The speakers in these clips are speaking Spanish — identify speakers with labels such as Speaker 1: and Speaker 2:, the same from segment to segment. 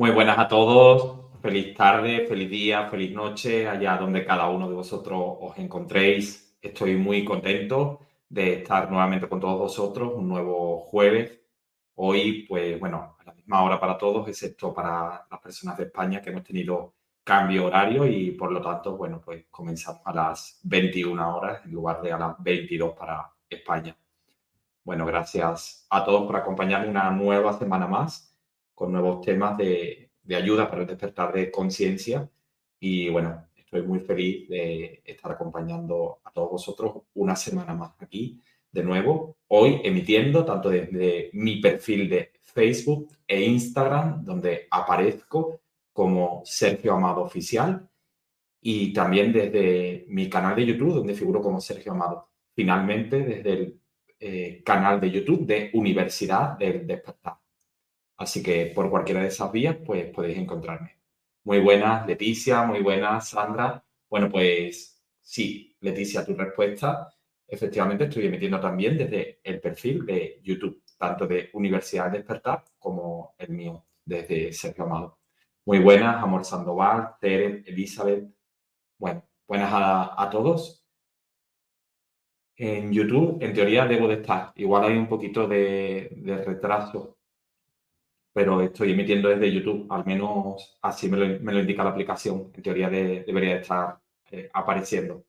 Speaker 1: Muy buenas a todos. Feliz tarde, feliz día, feliz noche, allá donde cada uno de vosotros os encontréis. Estoy muy contento de estar nuevamente con todos vosotros, un nuevo jueves. Hoy, pues bueno, a la misma hora para todos, excepto para las personas de España que hemos tenido cambio horario y por lo tanto, bueno, pues comenzamos a las 21 horas en lugar de a las 22 para España. Bueno, gracias a todos por acompañarme una nueva semana más con nuevos temas de, de ayuda para el despertar de conciencia. Y bueno, estoy muy feliz de estar acompañando a todos vosotros una semana más aquí, de nuevo, hoy emitiendo tanto desde mi perfil de Facebook e Instagram, donde aparezco como Sergio Amado Oficial, y también desde mi canal de YouTube, donde figuro como Sergio Amado. Finalmente, desde el eh, canal de YouTube de Universidad del Despertar. Así que por cualquiera de esas vías, pues podéis encontrarme. Muy buenas, Leticia, muy buenas, Sandra. Bueno, pues sí, Leticia, tu respuesta. Efectivamente, estoy emitiendo también desde el perfil de YouTube, tanto de Universidad Despertar como el mío, desde Sergio Amado. Muy buenas, Amor Sandoval, Tere, Elizabeth. Bueno, buenas a, todos. En YouTube, en teoría, debo de estar. Igual hay un poquito de, de retraso pero estoy emitiendo desde YouTube, al menos así me lo, indica la aplicación. En teoría debería estar eh, apareciendo.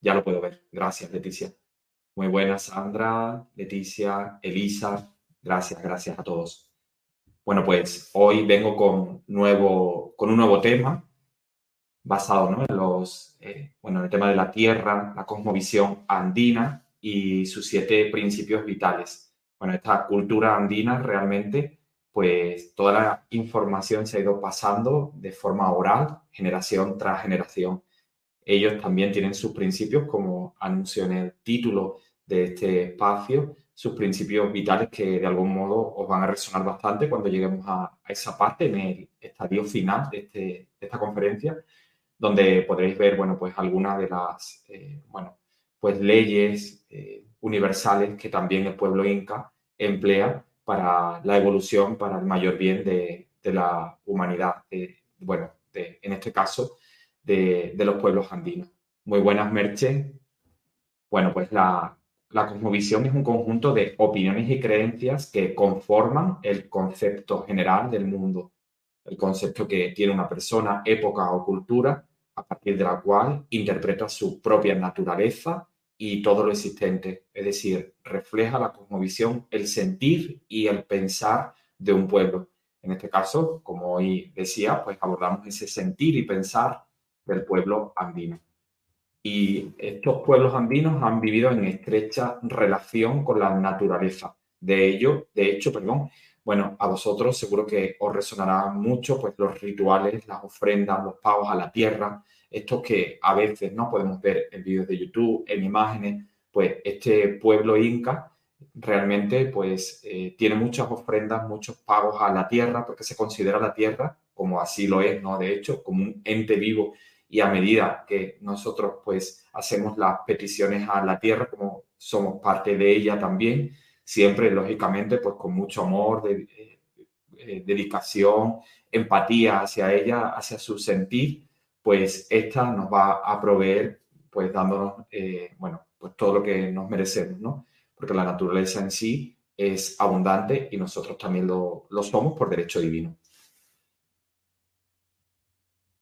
Speaker 1: Ya lo puedo ver. Gracias, Leticia. Muy buenas, Sandra, Leticia, Elisa. Gracias, gracias a todos. Bueno, pues hoy vengo con, nuevo, con un nuevo tema basado en, los, eh, bueno, en el tema de la Tierra, la cosmovisión andina y sus siete principios vitales. Bueno, esta cultura andina realmente pues toda la información se ha ido pasando de forma oral, generación tras generación. Ellos también tienen sus principios, como anuncio en el título de este espacio, sus principios vitales que de algún modo os van a resonar bastante cuando lleguemos a, esa parte, en el estadio final de, este, esta conferencia, donde podréis ver, bueno, pues algunas de las, eh, bueno, pues leyes eh, universales que también el pueblo inca emplea para la evolución, para el mayor bien de, la humanidad, bueno, en este caso, de, los pueblos andinos. Muy buenas, Merche. Bueno, pues la, la cosmovisión es un conjunto de opiniones y creencias que conforman el concepto general del mundo, el concepto que tiene una persona, época o cultura, a partir de la cual interpreta su propia naturaleza y todo lo existente, es decir, refleja la cosmovisión, el sentir y el pensar de un pueblo. En este caso, como hoy decía, pues abordamos ese sentir y pensar del pueblo andino. Y estos pueblos andinos han vivido en estrecha relación con la naturaleza. De ello, de hecho, perdón, bueno, a vosotros seguro que os resonará mucho pues los rituales, las ofrendas, los pagos a la tierra, estos que a veces no podemos ver en vídeos de YouTube, en imágenes, pues este pueblo inca realmente pues eh, tiene muchas ofrendas, muchos pagos a la tierra, porque se considera la tierra, como así lo es, ¿no? De hecho, como un ente vivo y a medida que nosotros pues hacemos las peticiones a la tierra, como somos parte de ella también, siempre lógicamente pues con mucho amor, de, eh, dedicación, empatía hacia ella, hacia su sentir, pues esta nos va a proveer pues dándonos, eh, bueno, pues todo lo que nos merecemos, ¿no? Porque la naturaleza en sí es abundante y nosotros también lo, lo somos por derecho divino.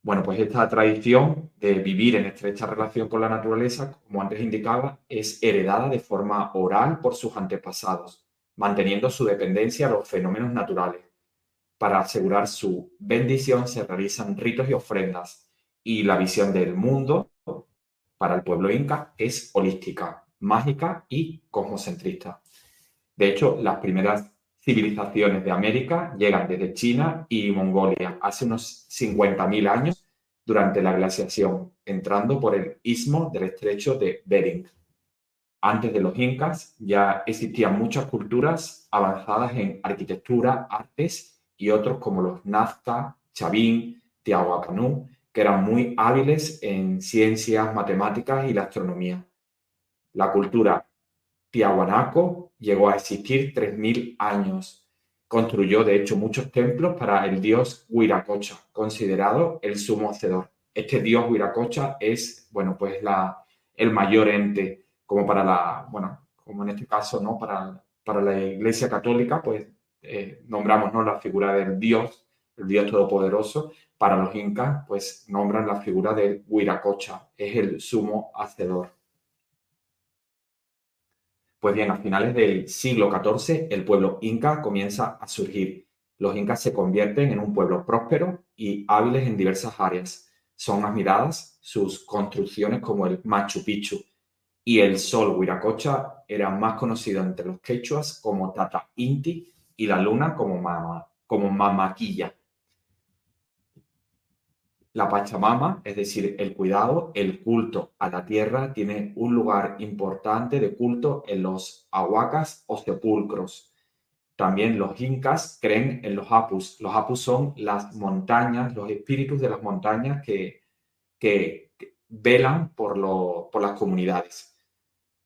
Speaker 1: Bueno, pues esta tradición de vivir en estrecha relación con la naturaleza, como antes indicaba, es heredada de forma oral por sus antepasados, manteniendo su dependencia a los fenómenos naturales. Para asegurar su bendición se realizan ritos y ofrendas, y la visión del mundo para el pueblo inca es holística, mágica y cosmocentrista. De hecho, las primeras civilizaciones de América llegan desde China y Mongolia hace unos 50.000 años durante la glaciación, entrando por el istmo del estrecho de Bering. Antes de los incas ya existían muchas culturas avanzadas en arquitectura, artes y otros como los Nazca, Chavín, Tiahuacanú, que eran muy hábiles en ciencias, matemáticas y la astronomía. La cultura Tiahuanaco llegó a existir 3.000 años. Construyó, de hecho, muchos templos para el dios Huiracocha, considerado el sumo hacedor. Este dios Huiracocha es, bueno, pues la, el mayor ente, como para la, bueno, como en este caso, ¿no? Para, para la Iglesia Católica, pues eh, nombramos, ¿no? La figura del dios, el dios todopoderoso. Para los incas, pues nombran la figura de Huiracocha, es el sumo hacedor. Pues bien, a finales del siglo XIV, el pueblo inca comienza a surgir. Los incas se convierten en un pueblo próspero y hábiles en diversas áreas. Son admiradas sus construcciones como el Machu Picchu y el sol Huiracocha era más conocido entre los quechuas como Tata Inti y la luna como, Mama, como Mamaquilla. La Pachamama, es decir, el cuidado, el culto a la tierra, tiene un lugar importante de culto en los ahuacas o sepulcros. También los incas creen en los apus. Los apus son las montañas, los espíritus de las montañas que, que, velan por, por las comunidades.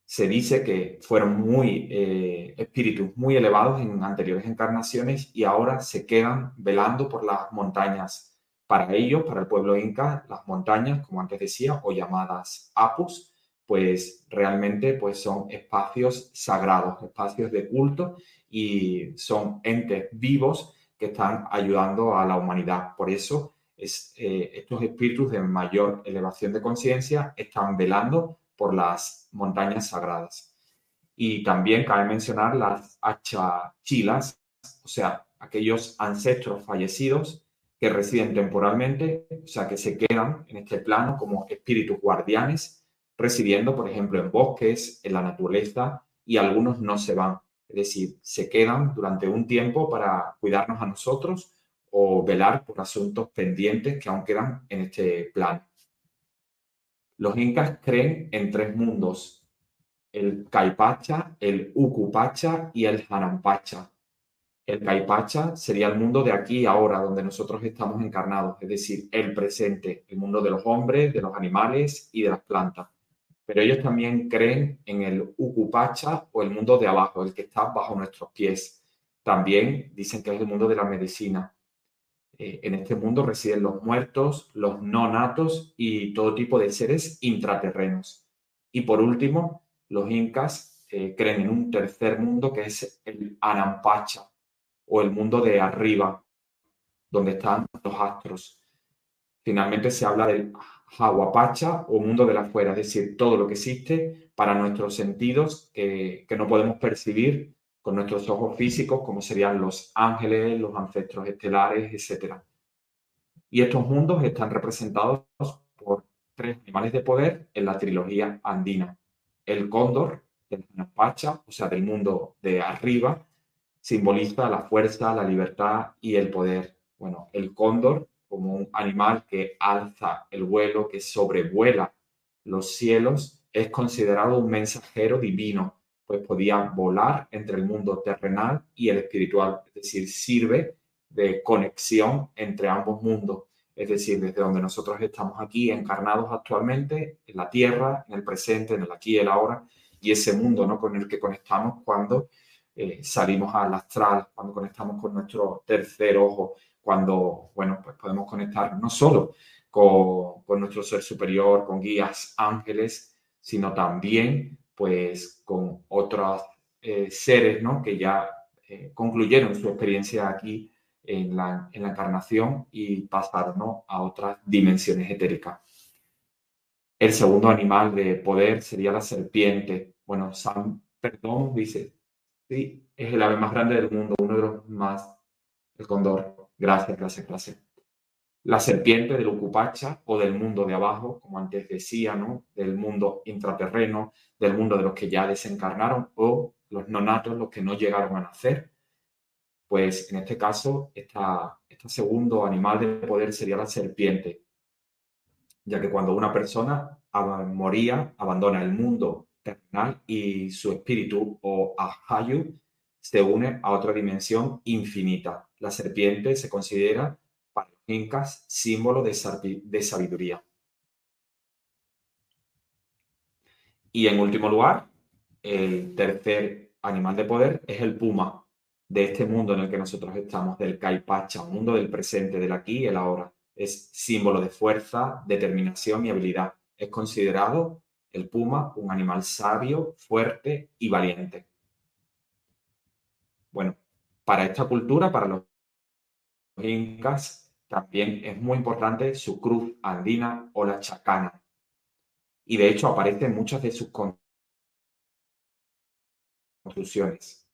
Speaker 1: Se dice que fueron muy eh, espíritus muy elevados en anteriores encarnaciones y ahora se quedan velando por las montañas para ellos, para el pueblo inca, las montañas, como antes decía, o llamadas apus, pues realmente pues son espacios sagrados, espacios de culto y son entes vivos que están ayudando a la humanidad. Por eso es, eh, estos espíritus de mayor elevación de conciencia están velando por las montañas sagradas. Y también cabe mencionar las achachilas, o sea, aquellos ancestros fallecidos que residen temporalmente, o sea, que se quedan en este plano como espíritus guardianes, residiendo, por ejemplo, en bosques, en la naturaleza, y algunos no se van, es decir, se quedan durante un tiempo para cuidarnos a nosotros o velar por asuntos pendientes que aún quedan en este plano. Los incas creen en tres mundos, el Caipacha, el Ucupacha y el Hanampacha. El Caipacha sería el mundo de aquí y ahora, donde nosotros estamos encarnados, es decir, el presente, el mundo de los hombres, de los animales y de las plantas. Pero ellos también creen en el Ukupacha o el mundo de abajo, el que está bajo nuestros pies. También dicen que es el mundo de la medicina. Eh, en este mundo residen los muertos, los no natos y todo tipo de seres intraterrenos. Y por último, los incas eh, creen en un tercer mundo que es el Anampacha, o el mundo de arriba, donde están los astros. Finalmente se habla del Hawapacha o mundo de la afuera, es decir, todo lo que existe para nuestros sentidos que, que no podemos percibir con nuestros ojos físicos, como serían los ángeles, los ancestros estelares, etc. Y estos mundos están representados por tres animales de poder en la trilogía andina. El cóndor, del Pacha, o sea, del mundo de arriba, simboliza la fuerza, la libertad y el poder. Bueno, el cóndor como un animal que alza el vuelo, que sobrevuela los cielos, es considerado un mensajero divino, pues podía volar entre el mundo terrenal y el espiritual, es decir, sirve de conexión entre ambos mundos, es decir, desde donde nosotros estamos aquí encarnados actualmente, en la tierra, en el presente, en el aquí y el ahora, y ese mundo ¿no? con el que conectamos cuando eh, salimos al astral, cuando conectamos con nuestro tercer ojo, cuando, bueno, pues podemos conectar no solo con, con nuestro ser superior, con guías ángeles, sino también pues con otros eh, seres, ¿no? Que ya eh, concluyeron su experiencia aquí en la, en la encarnación y pasaron a otras dimensiones etéricas. El segundo animal de poder sería la serpiente. Bueno, San Perdón dice, sí, es el ave más grande del mundo, uno de los más, el cóndor. Gracias, gracias, gracias. La serpiente del Ucupacha o del mundo de abajo, como antes decía, ¿no? Del mundo intraterreno, del mundo de los que ya desencarnaron o los nonatos, los que no llegaron a nacer. Pues en este caso, esta, este segundo animal de poder sería la serpiente, ya que cuando una persona moría, abandona el mundo y su espíritu o ahayu se une a otra dimensión infinita. La serpiente se considera para los incas símbolo de, de sabiduría. Y en último lugar, el tercer animal de poder es el puma, de este mundo en el que nosotros estamos, del Caipacha, un mundo del presente, del aquí y el ahora. Es símbolo de fuerza, determinación y habilidad. Es considerado el puma un animal sabio, fuerte y valiente. Bueno, para esta cultura, para los incas, también es muy importante su cruz andina o la chacana. Y de hecho aparece en muchas de sus construcciones.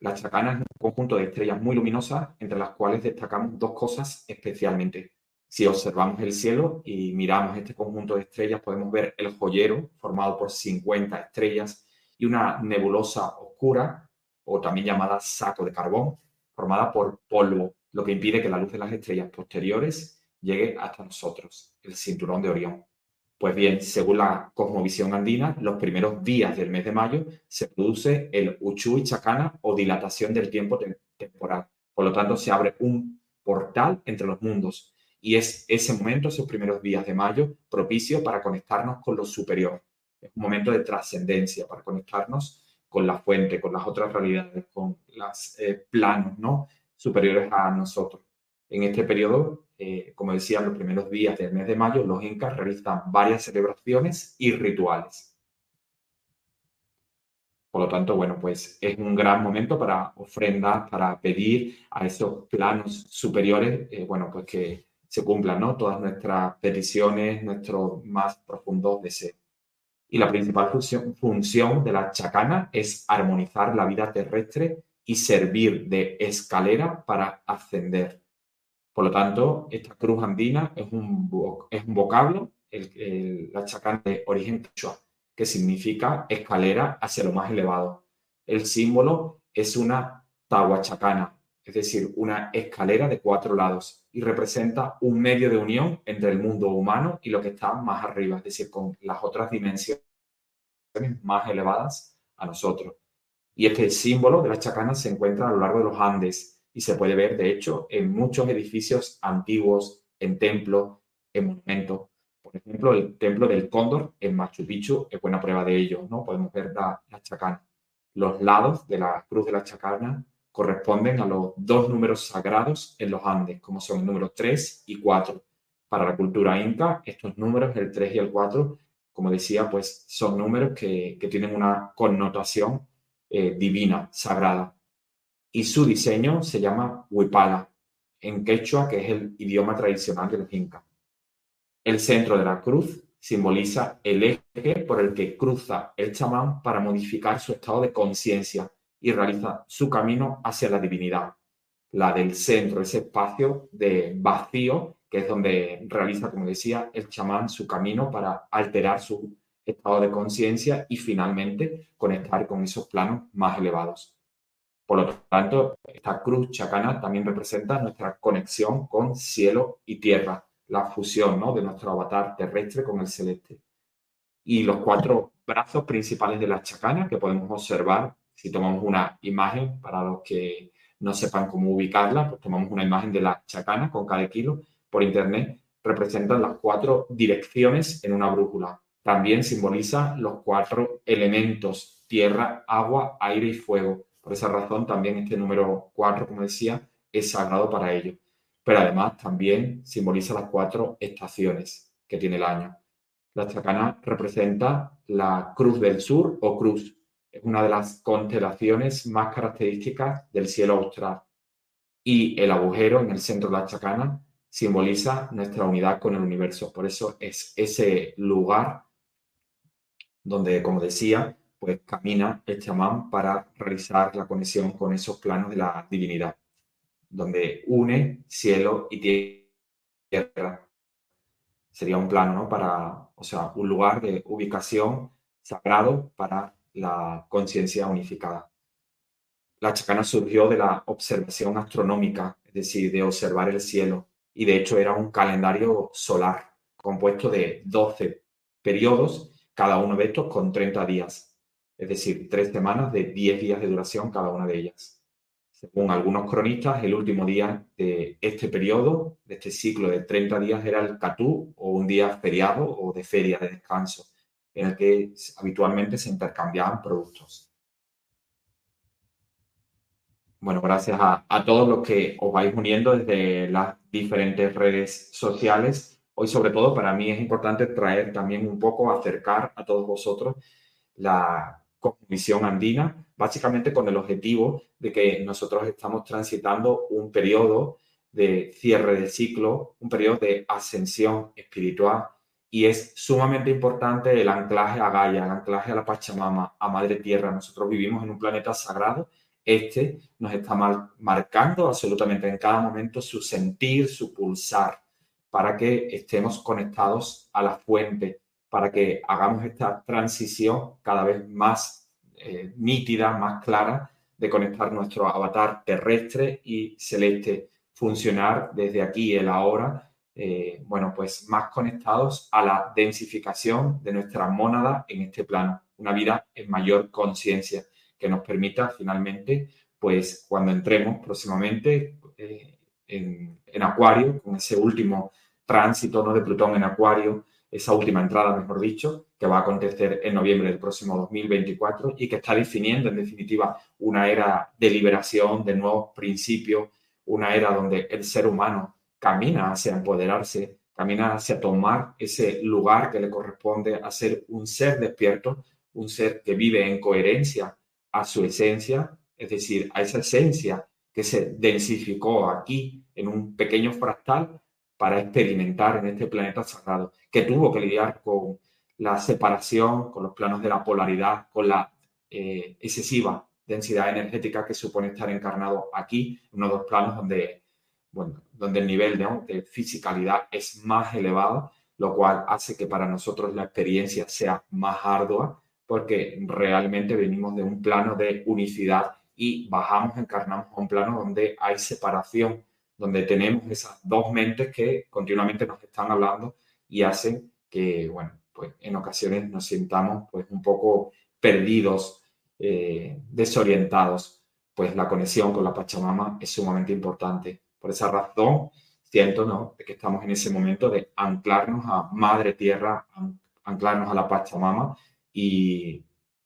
Speaker 1: La chacana es un conjunto de estrellas muy luminosas, entre las cuales destacamos dos cosas especialmente. Si observamos el cielo y miramos este conjunto de estrellas, podemos ver el joyero formado por 50 estrellas y una nebulosa oscura, o también llamada saco de carbón, formada por polvo, lo que impide que la luz de las estrellas posteriores llegue hasta nosotros, el cinturón de Orión. Pues bien, según la cosmovisión andina, los primeros días del mes de mayo se produce el Uchu y Chacana o dilatación del tiempo temporal. Por lo tanto, se abre un portal entre los mundos y es ese momento, esos primeros días de mayo, propicio para conectarnos con lo superior. Es un momento de trascendencia para conectarnos con la fuente, con las otras realidades, con los eh, planos ¿no? superiores a nosotros. En este periodo, eh, como decía, los primeros días del mes de mayo, los incas realizan varias celebraciones y rituales. Por lo tanto, bueno, pues es un gran momento para ofrendar, para pedir a esos planos superiores, eh, bueno, pues que se cumplan, ¿no? Todas nuestras peticiones, nuestros más profundos deseos. Y la principal función, de la chacana es armonizar la vida terrestre y servir de escalera para ascender. Por lo tanto, esta cruz andina es un, es un vocablo, la chacana de origen que significa escalera hacia lo más elevado. El símbolo es una tahuachacana, es decir, una escalera de cuatro lados y representa un medio de unión entre el mundo humano y lo que está más arriba, es decir, con las otras dimensiones más elevadas a nosotros. Y este símbolo de la chacana se encuentra a lo largo de los Andes y se puede ver, de hecho, en muchos edificios antiguos, en templos, en monumentos. Por ejemplo, el templo del Cóndor en Machu Picchu es buena prueba de ello, ¿no? Podemos ver la, la chacana. Los lados de la cruz de la chacana corresponden a los dos números sagrados en los Andes, como son el número 3 y 4. Para la cultura inca, estos números, el 3 y el 4, como decía, pues son números que, tienen una connotación eh, divina, sagrada. Y su diseño se llama Huipala, en quechua, que es el idioma tradicional de los incas. El centro de la cruz simboliza el eje por el que cruza el chamán para modificar su estado de conciencia y realiza su camino hacia la divinidad. La del centro, ese espacio de vacío, que es donde realiza, como decía, el chamán su camino para alterar su estado de conciencia y finalmente conectar con esos planos más elevados. Por lo tanto, esta cruz chacana también representa nuestra conexión con cielo y tierra, la fusión ¿no? de nuestro avatar terrestre con el celeste. Y los cuatro brazos principales de la chacana que podemos observar, si tomamos una imagen, para los que no sepan cómo ubicarla, pues tomamos una imagen de la chacana con cada kilo por internet, representan las cuatro direcciones en una brújula. También simboliza los cuatro elementos, tierra, agua, aire y fuego. Por esa razón también este número cuatro, como decía, es sagrado para ello pero además también simboliza las cuatro estaciones que tiene el año. La chacana representa la Cruz del Sur o Cruz. Es una de las constelaciones más características del cielo austral. Y el agujero en el centro de la chacana simboliza nuestra unidad con el universo. Por eso es ese lugar donde, como decía, pues camina el chamán para realizar la conexión con esos planos de la divinidad donde une cielo y tierra. Sería un plano, ¿no? Para, o sea, un lugar de ubicación sagrado para la conciencia unificada. La chacana surgió de la observación astronómica, es decir, de observar el cielo, y de hecho era un calendario solar compuesto de 12 periodos, cada uno de estos con 30 días, es decir, tres semanas de 10 días de duración cada una de ellas. Según algunos cronistas, el último día de este periodo, de este ciclo de 30 días, era el catú o un día feriado o de feria de descanso, en el que habitualmente se intercambiaban productos. Bueno, gracias a, todos los que os vais uniendo desde las diferentes redes sociales. Hoy, sobre todo, para mí es importante traer también un poco, acercar a todos vosotros la visión andina, básicamente con el objetivo de que nosotros estamos transitando un periodo de cierre de ciclo, un periodo de ascensión espiritual y es sumamente importante el anclaje a Gaia, el anclaje a la Pachamama, a Madre Tierra. Nosotros vivimos en un planeta sagrado. Este nos está marcando absolutamente en cada momento su sentir, su pulsar, para que estemos conectados a la fuente, para que hagamos esta transición cada vez más eh, nítida, más clara de conectar nuestro avatar terrestre y celeste, funcionar desde aquí, el ahora, eh, bueno, pues más conectados a la densificación de nuestra mónada en este plano, una vida en mayor conciencia que nos permita finalmente, pues cuando entremos próximamente eh, en, Acuario, con ese último tránsito ¿no? de Plutón en Acuario, esa última entrada, mejor dicho, que va a acontecer en noviembre del próximo 2024 y que está definiendo, en definitiva, una era de liberación, de nuevos principios, una era donde el ser humano camina hacia empoderarse, camina hacia tomar ese lugar que le corresponde a ser un ser despierto, un ser que vive en coherencia a su esencia, es decir, a esa esencia que se densificó aquí en un pequeño fractal para experimentar en este planeta sagrado, que tuvo que lidiar con la separación, con los planos de la polaridad, con la eh, excesiva densidad energética que supone estar encarnado aquí, en uno de los planos donde, bueno, donde el nivel de, de fisicalidad es más elevado, lo cual hace que para nosotros la experiencia sea más ardua, porque realmente venimos de un plano de unicidad y bajamos, encarnamos a un plano donde hay separación donde tenemos esas dos mentes que continuamente nos están hablando y hacen que, bueno, pues en ocasiones nos sintamos pues un poco perdidos, eh, desorientados, pues la conexión con la Pachamama es sumamente importante. Por esa razón, siento que estamos en ese momento de anclarnos a Madre Tierra, anclarnos a la Pachamama y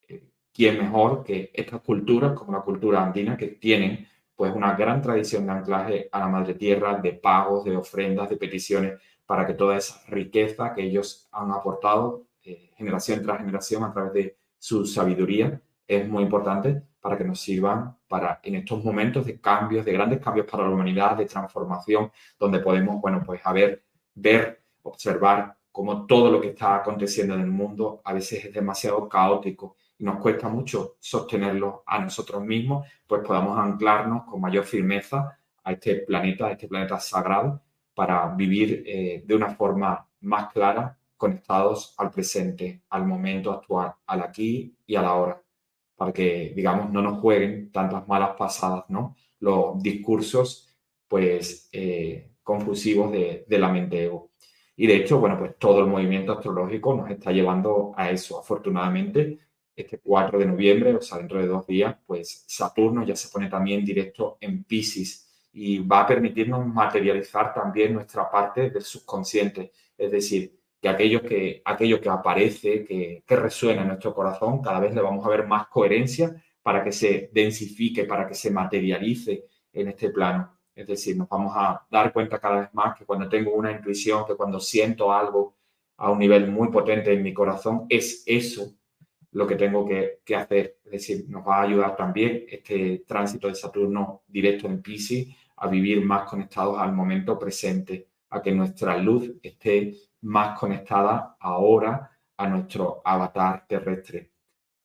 Speaker 1: eh, quién mejor que estas culturas como la cultura andina que tienen pues una gran tradición de anclaje a la madre tierra, de pagos, de ofrendas, de peticiones, para que toda esa riqueza que ellos han aportado eh, generación tras generación a través de su sabiduría es muy importante para que nos sirvan para en estos momentos de cambios, de grandes cambios para la humanidad, de transformación, donde podemos, bueno, pues a ver, ver observar cómo todo lo que está aconteciendo en el mundo a veces es demasiado caótico y nos cuesta mucho sostenerlo a nosotros mismos, pues podamos anclarnos con mayor firmeza a este planeta, a este planeta sagrado, para vivir eh, de una forma más clara, conectados al presente, al momento actual, al aquí y a la hora, para que, digamos, no nos jueguen tantas malas pasadas, ¿no? Los discursos, pues, eh, confusivos de, de la mente ego. Y de hecho, bueno, pues todo el movimiento astrológico nos está llevando a eso. Afortunadamente, este 4 de noviembre, o sea, dentro de dos días, pues Saturno ya se pone también directo en Pisces y va a permitirnos materializar también nuestra parte del subconsciente. Es decir, que aquello que, que aparece, que, que resuena en nuestro corazón, cada vez le vamos a ver más coherencia para que se densifique, para que se materialice en este plano. Es decir, nos vamos a dar cuenta cada vez más que cuando tengo una intuición, que cuando siento algo a un nivel muy potente en mi corazón, es eso lo que tengo que, que hacer. Es decir, nos va a ayudar también este tránsito de Saturno directo en Pisces a vivir más conectados al momento presente, a que nuestra luz esté más conectada ahora a nuestro avatar terrestre.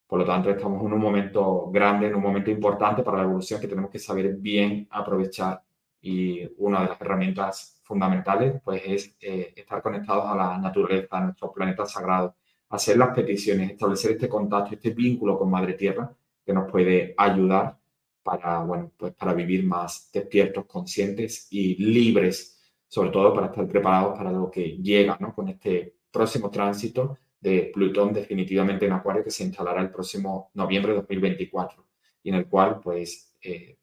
Speaker 1: Por lo tanto, estamos en un momento grande, en un momento importante para la evolución que tenemos que saber bien aprovechar y una de las herramientas fundamentales pues es eh, estar conectados a la naturaleza, a nuestro planeta sagrado, hacer las peticiones, establecer este contacto, este vínculo con Madre Tierra que nos puede ayudar para, bueno, pues para vivir más despiertos, conscientes y libres, sobre todo para estar preparados para lo que llega ¿no? con este próximo tránsito de Plutón definitivamente en Acuario que se instalará el próximo noviembre de 2024 y en el cual pues eh,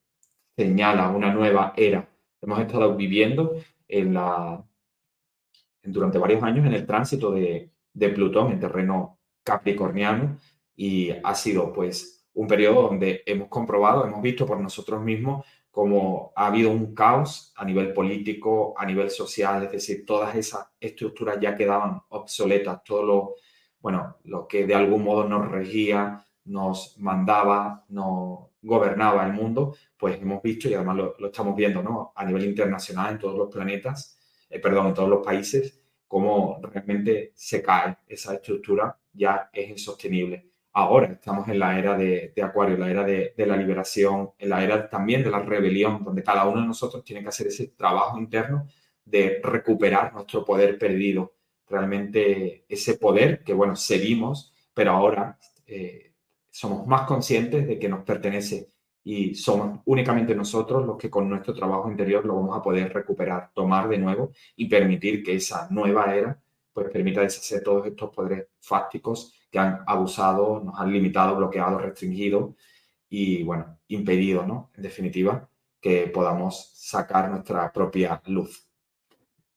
Speaker 1: señala una nueva era. Hemos estado viviendo en la, durante varios años en el tránsito de, de Plutón en terreno capricorniano y ha sido pues un periodo donde hemos comprobado, hemos visto por nosotros mismos cómo ha habido un caos a nivel político, a nivel social, es decir, todas esas estructuras ya quedaban obsoletas, todo lo, bueno, lo que de algún modo nos regía, nos mandaba, nos gobernaba el mundo, pues hemos visto y además lo, estamos viendo ¿no? a nivel internacional en todos los planetas, eh, perdón, en todos los países, cómo realmente se cae esa estructura, ya es insostenible. Ahora estamos en la era de, Acuario, la era de, de, la liberación, en la era también de la rebelión, donde cada uno de nosotros tiene que hacer ese trabajo interno de recuperar nuestro poder perdido, realmente ese poder que, bueno, seguimos, pero ahora eh, somos más conscientes de que nos pertenece y somos únicamente nosotros los que con nuestro trabajo interior lo vamos a poder recuperar, tomar de nuevo y permitir que esa nueva era pues permita deshacer todos estos poderes fácticos que han abusado, nos han limitado, bloqueado, restringido y bueno, impedido, ¿no? En definitiva, que podamos sacar nuestra propia luz.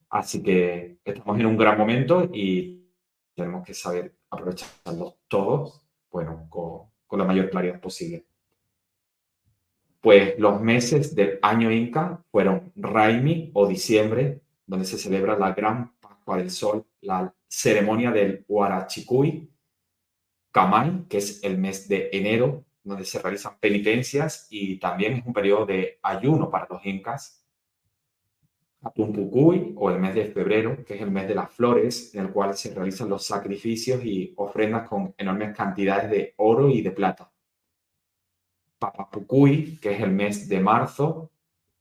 Speaker 1: Así que estamos en un gran momento y tenemos que saber aprovecharlo todos bueno, con, la mayor claridad posible. Pues los meses del año Inca fueron Raimi o diciembre, donde se celebra la gran Pascua del Sol, la ceremonia del Huarachicuy, Camay, que es el mes de enero, donde se realizan penitencias y también es un periodo de ayuno para los incas, Atumpucuy o el mes de febrero, que es el mes de las flores, en el cual se realizan los sacrificios y ofrendas con enormes cantidades de oro y de plata. Papapucuy, que es el mes de marzo,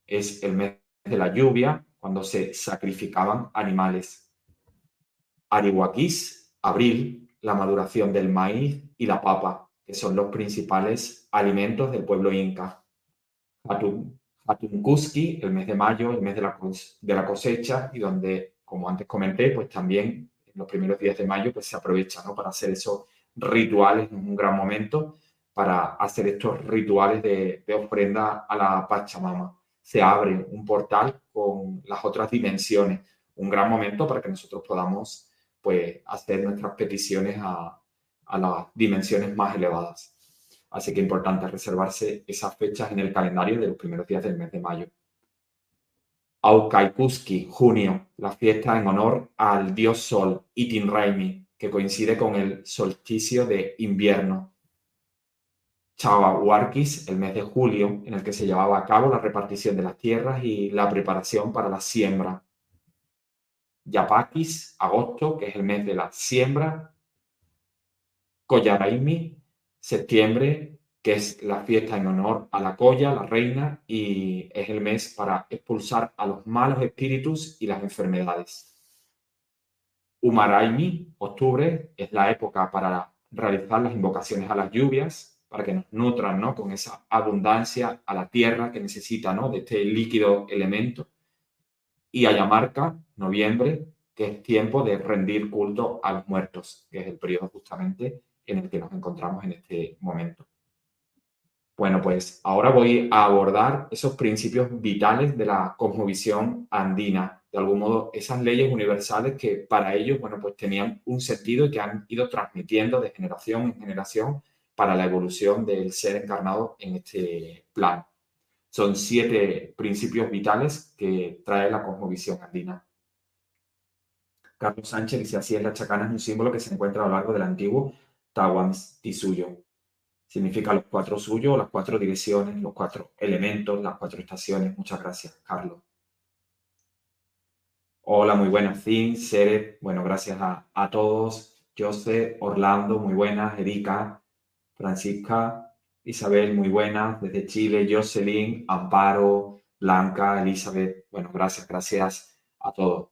Speaker 1: es el mes de la lluvia, cuando se sacrificaban animales. Arihuaquís, abril, la maduración del maíz y la papa, que son los principales alimentos del pueblo inca. Atunkuski, el mes de mayo, el mes de la, de la cosecha, y donde, como antes comenté, pues también en los primeros días de mayo pues se aprovecha ¿no? para hacer esos rituales, un gran momento para hacer estos rituales de, de ofrenda a la Pachamama. Se abre un portal con las otras dimensiones, un gran momento para que nosotros podamos pues, hacer nuestras peticiones a, a las dimensiones más elevadas. Así que importante reservarse esas fechas en el calendario de los primeros días del mes de mayo. Aukaikuski, junio, la fiesta en honor al dios sol, Itinraimi, que coincide con el solsticio de invierno. Chawawarkis, el mes de julio, en el que se llevaba a cabo la repartición de las tierras y la preparación para la siembra. Yapakis, agosto, que es el mes de la siembra, Koyaraimi, septiembre, que es la fiesta en honor a la Koya, la reina, y es el mes para expulsar a los malos espíritus y las enfermedades. Umaraimi, octubre, es la época para realizar las invocaciones a las lluvias, para que nos nutran ¿no? con esa abundancia a la tierra que necesita ¿no? de este líquido elemento. Y Ayamarca, noviembre, que es tiempo de rendir culto a los muertos, que es el periodo justamente en el que nos encontramos en este momento. Bueno, pues ahora voy a abordar esos principios vitales de la cosmovisión andina, de algún modo esas leyes universales que para ellos, bueno, pues tenían un sentido y que han ido transmitiendo de generación en generación para la evolución del ser encarnado en este plano. Son siete principios vitales que trae la cosmovisión andina. Carlos Sánchez dice así es la chacana es un símbolo que se encuentra a lo largo del antiguo Tisuyo significa los cuatro suyos, las cuatro direcciones, los cuatro elementos, las cuatro estaciones. Muchas gracias, Carlos. Hola, muy buenas, Zin, Seret, bueno, gracias a, a todos. José, Orlando, muy buenas, Erika, Francisca, Isabel, muy buenas, desde Chile, Jocelyn, Amparo, Blanca, Elizabeth, bueno, gracias, gracias a todos.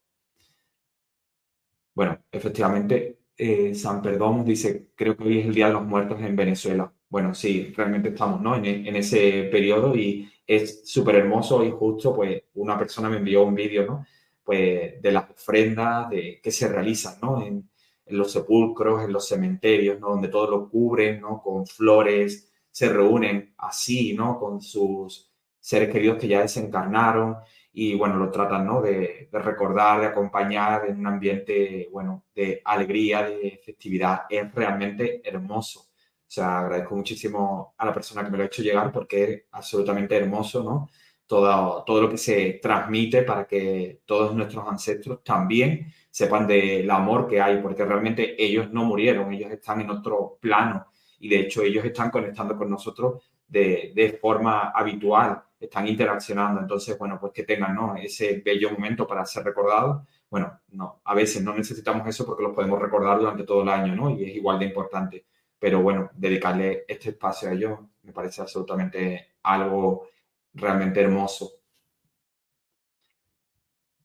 Speaker 1: Bueno, efectivamente, eh, San Perdón dice, creo que hoy es el Día de los Muertos en Venezuela. Bueno, sí, realmente estamos ¿no? en, en ese periodo y es súper hermoso y justo, pues una persona me envió un vídeo, ¿no? Pues de las ofrendas de, que se realizan, ¿no? En, los sepulcros, en los cementerios, ¿no? Donde todos lo cubren, ¿no? Con flores, se reúnen así, ¿no? Con sus seres queridos que ya desencarnaron y, bueno, lo tratan, ¿no? De, de recordar, de acompañar en un ambiente, bueno, de alegría, de festividad. Es realmente hermoso. O sea, agradezco muchísimo a la persona que me lo ha hecho llegar porque es absolutamente hermoso, ¿no? Todo, todo lo que se transmite para que todos nuestros ancestros también sepan del amor que hay, porque realmente ellos no murieron, ellos están en otro plano y de hecho ellos están conectando con nosotros de, de forma habitual, están interaccionando. Entonces, bueno, pues que tengan ¿no? ese bello momento para ser recordados. Bueno, no, a veces no necesitamos eso porque los podemos recordar durante todo el año, ¿no? Y es igual de importante pero bueno, dedicarle este espacio a ellos me parece absolutamente algo realmente hermoso.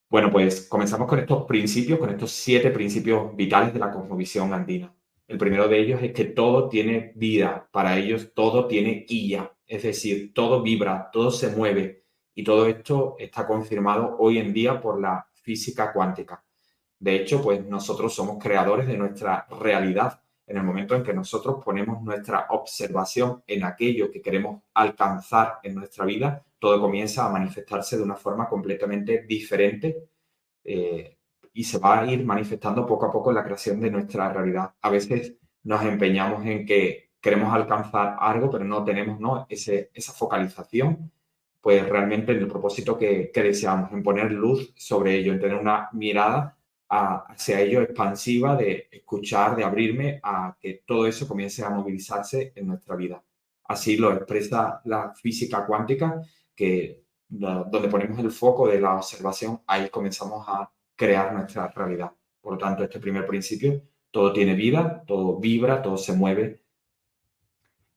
Speaker 1: Bueno, pues comenzamos con estos principios, con estos siete principios vitales de la cosmovisión andina. El primero de ellos es que todo tiene vida, para ellos todo tiene quilla, es decir, todo vibra, todo se mueve y todo esto está confirmado hoy en día por la física cuántica. De hecho, pues nosotros somos creadores de nuestra realidad en el momento en que nosotros ponemos nuestra observación en aquello que queremos alcanzar en nuestra vida, todo comienza a manifestarse de una forma completamente diferente eh, y se va a ir manifestando poco a poco en la creación de nuestra realidad. A veces nos empeñamos en que queremos alcanzar algo, pero no tenemos ¿no? Ese, esa focalización, pues realmente en el propósito que, que deseamos, en poner luz sobre ello, en tener una mirada hacia ello expansiva de escuchar, de abrirme a que todo eso comience a movilizarse en nuestra vida. Así lo expresa la física cuántica, que donde ponemos el foco de la observación, ahí comenzamos a crear nuestra realidad. Por lo tanto, este primer principio, todo tiene vida, todo vibra, todo se mueve.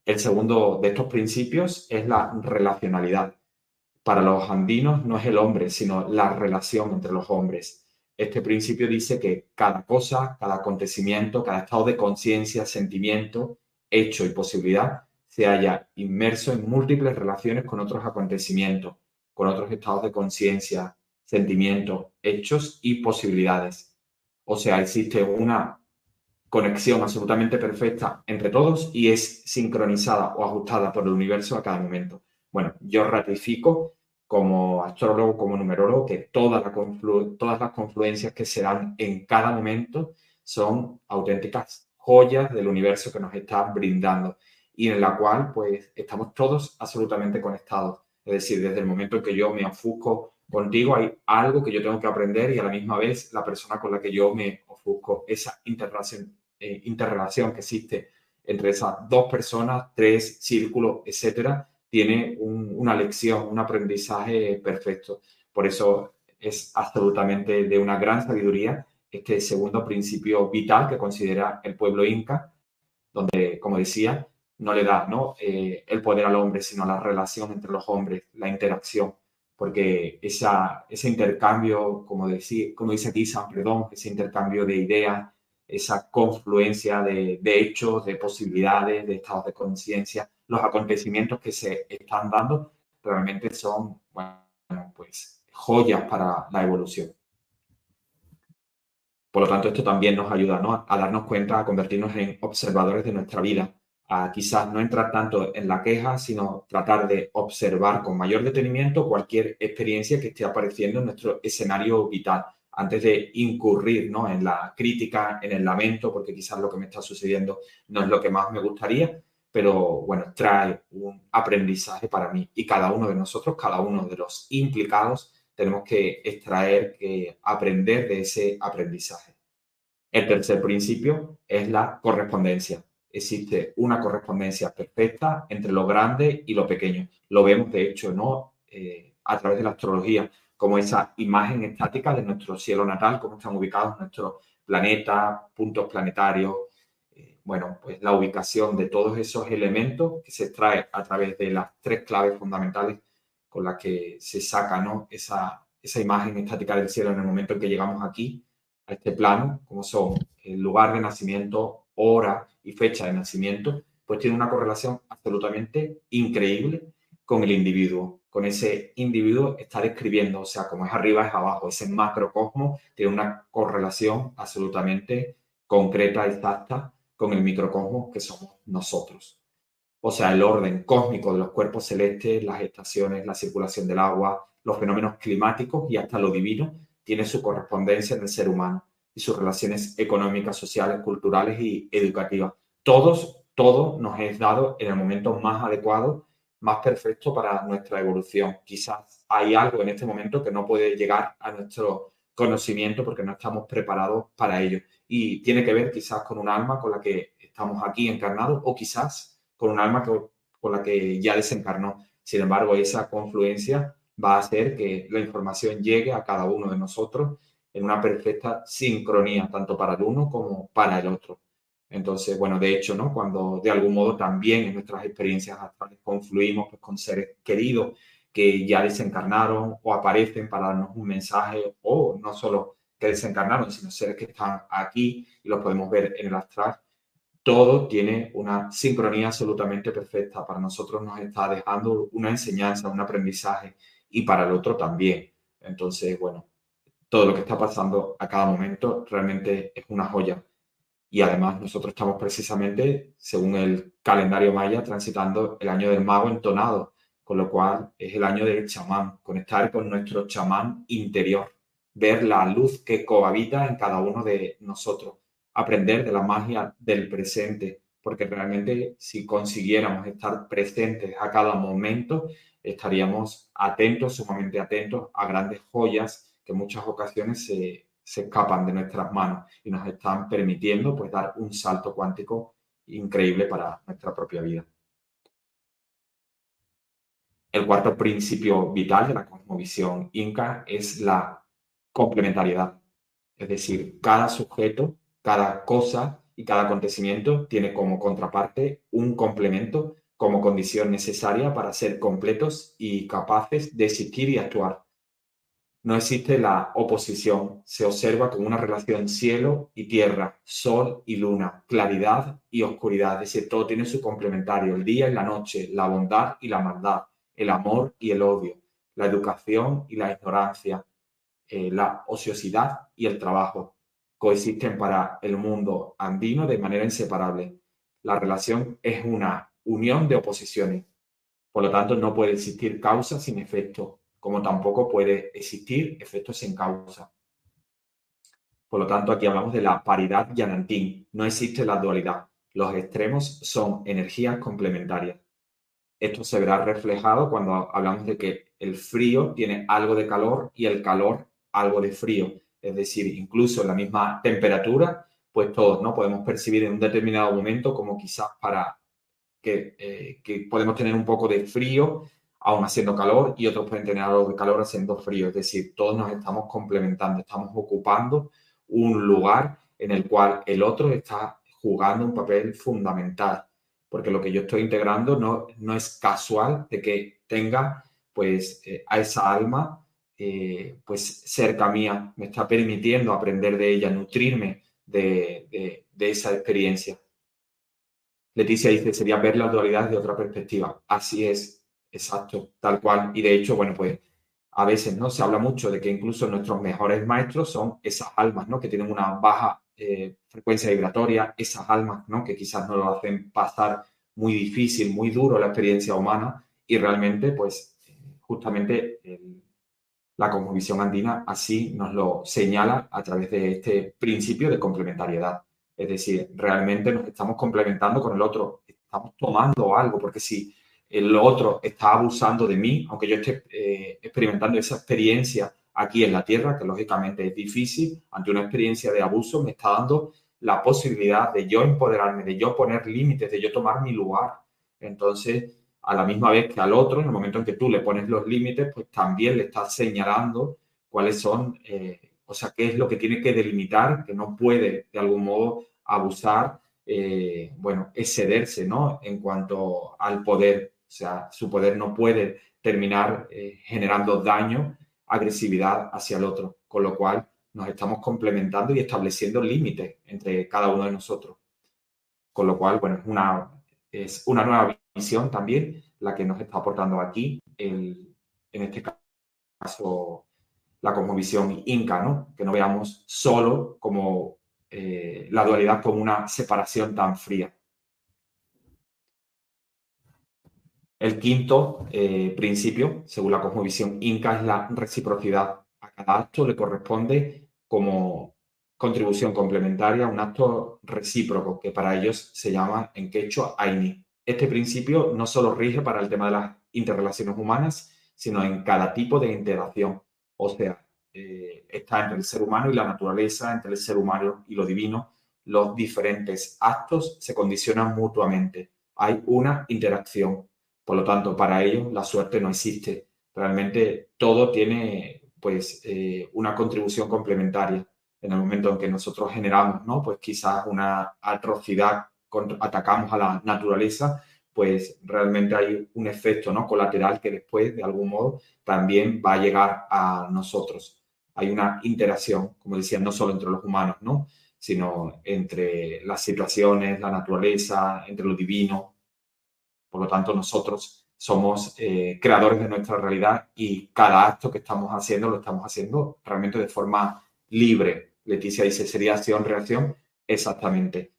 Speaker 1: El segundo de estos principios es la relacionalidad. Para los andinos no es el hombre, sino la relación entre los hombres este principio dice que cada cosa, cada acontecimiento, cada estado de conciencia, sentimiento, hecho y posibilidad se haya inmerso en múltiples relaciones con otros acontecimientos, con otros estados de conciencia, sentimientos, hechos y posibilidades. O sea, existe una conexión absolutamente perfecta entre todos y es sincronizada o ajustada por el universo a cada momento. Bueno, yo ratifico como astrólogo, como numerólogo, que todas, todas las confluencias que se dan en cada momento son auténticas joyas del universo que nos está brindando y en la cual pues estamos todos absolutamente conectados. Es decir, desde el momento en que yo me ofusco contigo hay algo que yo tengo que aprender y a la misma vez la persona con la que yo me ofusco, esa interrelación, eh, interrelación que existe entre esas dos personas, tres círculos, etcétera, tiene una lección, un aprendizaje perfecto. Por eso es absolutamente de una gran sabiduría este segundo principio vital que considera el pueblo inca, donde, como decía, no le da ¿no? Eh, el poder al hombre, sino la relación entre los hombres, la interacción, porque ese intercambio, como, como dice aquí San Perdón, ese intercambio de ideas, esa confluencia de, de hechos, de posibilidades, de estados de conciencia, los acontecimientos que se están dando, realmente son, bueno, pues joyas para la evolución. Por lo tanto, esto también nos ayuda ¿no? a darnos cuenta, a convertirnos en observadores de nuestra vida, quizás no entrar tanto en la queja, sino tratar de observar con mayor detenimiento cualquier experiencia que esté apareciendo en nuestro escenario vital, antes de incurrir ¿no? en la crítica, en el lamento, porque quizás lo que me está sucediendo no es lo que más me gustaría, pero bueno, trae un aprendizaje para mí y cada uno de nosotros, cada uno de los implicados, tenemos que extraer, que aprender de ese aprendizaje. El tercer principio es la correspondencia existe una correspondencia perfecta entre lo grande y lo pequeño. Lo vemos, de hecho, ¿no? Eh, a través de la astrología, como esa imagen estática de nuestro cielo natal, cómo están ubicados nuestros planetas, puntos planetarios. Eh, bueno, pues la ubicación de todos esos elementos que se extrae a través de las tres claves fundamentales con las que se saca ¿no? esa, esa imagen estática del cielo en el momento en que llegamos aquí, a este plano, como son el lugar de nacimiento, hora y fecha de nacimiento, pues tiene una correlación absolutamente increíble con el individuo. Con ese individuo está describiendo, o sea, como es arriba es abajo, ese macrocosmo tiene una correlación absolutamente concreta, exacta, con el microcosmos que somos nosotros. O sea, el orden cósmico de los cuerpos celestes, las estaciones, la circulación del agua, los fenómenos climáticos y hasta lo divino tiene su correspondencia en el ser humano sus relaciones económicas, sociales, culturales y educativas. Todos, todo nos es dado en el momento más adecuado, más perfecto para nuestra evolución. Quizás hay algo en este momento que no puede llegar a nuestro conocimiento porque no estamos preparados para ello. Y tiene que ver quizás con un alma con la que estamos aquí encarnados o quizás con un alma con la que ya desencarnó. Sin embargo, esa confluencia va a hacer que la información llegue a cada uno de nosotros en una perfecta sincronía, tanto para el uno como para el otro. Entonces, bueno, de hecho, ¿no? Cuando de algún modo también en nuestras experiencias actuales confluimos pues, con seres queridos que ya desencarnaron o aparecen para darnos un mensaje o no solo que desencarnaron, sino seres que están aquí y los podemos ver en el astral, todo tiene una sincronía absolutamente perfecta. Para nosotros nos está dejando una enseñanza, un aprendizaje y para el otro también. Entonces, bueno, todo lo que está pasando a cada momento realmente es una joya. Y además nosotros estamos precisamente, según el calendario maya, transitando el año del mago entonado, con lo cual es el año del chamán, conectar con nuestro chamán interior, ver la luz que cohabita en cada uno de nosotros, aprender de la magia del presente, porque realmente si consiguiéramos estar presentes a cada momento, estaríamos atentos, sumamente atentos a grandes joyas que en muchas ocasiones se, escapan de nuestras manos y nos están permitiendo pues, dar un salto cuántico increíble para nuestra propia vida. El cuarto principio vital de la cosmovisión inca es la complementariedad. Es decir, cada sujeto, cada cosa y cada acontecimiento tiene como contraparte un complemento como condición necesaria para ser completos y capaces de existir y actuar no existe la oposición, se observa como una relación cielo y tierra, sol y luna, claridad y oscuridad, es decir, todo tiene su complementario, el día y la noche, la bondad y la maldad, el amor y el odio, la educación y la ignorancia, eh, la ociosidad y el trabajo, coexisten para el mundo andino de manera inseparable. La relación es una unión de oposiciones, por lo tanto no puede existir causa sin efecto, como tampoco puede existir efectos sin causa. Por lo tanto, aquí hablamos de la paridad yanantín. No existe la dualidad. Los extremos son energías complementarias. Esto se verá reflejado cuando hablamos de que el frío tiene algo de calor y el calor algo de frío. Es decir, incluso en la misma temperatura, pues todos no podemos percibir en un determinado momento como quizás para que, eh, que podemos tener un poco de frío aún haciendo calor y otros pueden tener algo de calor haciendo frío. Es decir, todos nos estamos complementando, estamos ocupando un lugar en el cual el otro está jugando un papel fundamental, porque lo que yo estoy integrando no, no es casual de que tenga pues eh, a esa alma eh, pues cerca mía, me está permitiendo aprender de ella, nutrirme de, de esa experiencia. Leticia dice, sería ver la dualidad desde otra perspectiva. Así es, exacto, tal cual. Y de hecho, bueno, pues a veces no se habla mucho de que incluso nuestros mejores maestros son esas almas, ¿no? Que tienen una baja eh, frecuencia vibratoria, esas almas, ¿no? Que quizás no lo hacen pasar muy difícil, muy duro la experiencia humana y realmente, pues, justamente la cosmovisión andina así nos lo señala a través de este principio de complementariedad. Es decir, realmente nos estamos complementando con el otro, estamos tomando algo, porque si el otro está abusando de mí, aunque yo esté eh, experimentando esa experiencia aquí en la Tierra, que lógicamente es difícil, ante una experiencia de abuso, me está dando la posibilidad de yo empoderarme, de yo poner límites, de yo tomar mi lugar. Entonces, a la misma vez que al otro, en el momento en que tú le pones los límites, pues también le estás señalando cuáles son, eh, o sea, qué es lo que tiene que delimitar, que no puede de algún modo abusar, eh, bueno, excederse, ¿no? En cuanto al poder o sea, su poder no puede terminar eh, generando daño, agresividad hacia el otro, con lo cual nos estamos complementando y estableciendo límites entre cada uno de nosotros. Con lo cual, bueno, es una, es una nueva visión también la que nos está aportando aquí, el, en este caso, la cosmovisión inca, ¿no? Que no veamos solo como eh, la dualidad como una separación tan fría. El quinto eh, principio, según la cosmovisión inca, es la reciprocidad. A cada acto le corresponde como contribución complementaria un acto recíproco, que para ellos se llama en quechua aini. Este principio no solo rige para el tema de las interrelaciones humanas, sino en cada tipo de interacción. O sea, eh, está entre el ser humano y la naturaleza, entre el ser humano y lo divino. Los diferentes actos se condicionan mutuamente. Hay una interacción por lo tanto, para ellos la suerte no existe. Realmente todo tiene pues eh, una contribución complementaria. En el momento en que nosotros generamos, ¿no? Pues quizás una atrocidad, atacamos a la naturaleza, pues realmente hay un efecto ¿no? colateral que después, de algún modo, también va a llegar a nosotros. Hay una interacción, como decía, no solo entre los humanos, ¿no? sino entre las situaciones, la naturaleza, entre lo divino, por lo tanto, nosotros somos eh, creadores de nuestra realidad y cada acto que estamos haciendo lo estamos haciendo realmente de forma libre. Leticia dice, ¿sería acción-reacción? Exactamente.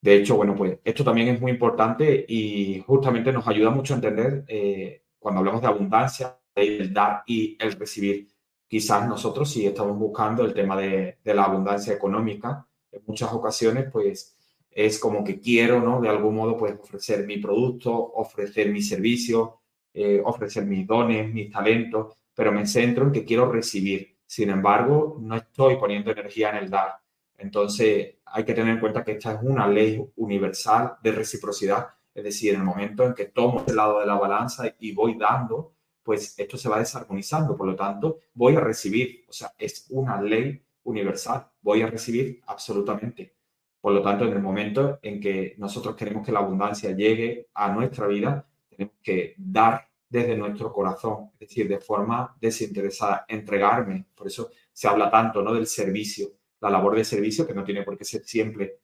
Speaker 1: De hecho, bueno, pues esto también es muy importante y justamente nos ayuda mucho a entender eh, cuando hablamos de abundancia, el dar y el recibir. Quizás nosotros si estamos buscando el tema de, de la abundancia económica, en muchas ocasiones, pues es como que quiero, ¿no? De algún modo, pues ofrecer mi producto, ofrecer mi servicio, eh, ofrecer mis dones, mis talentos, pero me centro en que quiero recibir. Sin embargo, no estoy poniendo energía en el dar. Entonces, hay que tener en cuenta que esta es una ley universal de reciprocidad. Es decir, en el momento en que tomo el lado de la balanza y voy dando, pues esto se va desarmonizando. Por lo tanto, voy a recibir. O sea, es una ley universal. Voy a recibir absolutamente. Por lo tanto, en el momento en que nosotros queremos que la abundancia llegue a nuestra vida, tenemos que dar desde nuestro corazón, es decir, de forma desinteresada, entregarme. Por eso se habla tanto ¿no? del servicio, la labor de servicio, que no tiene por qué ser siempre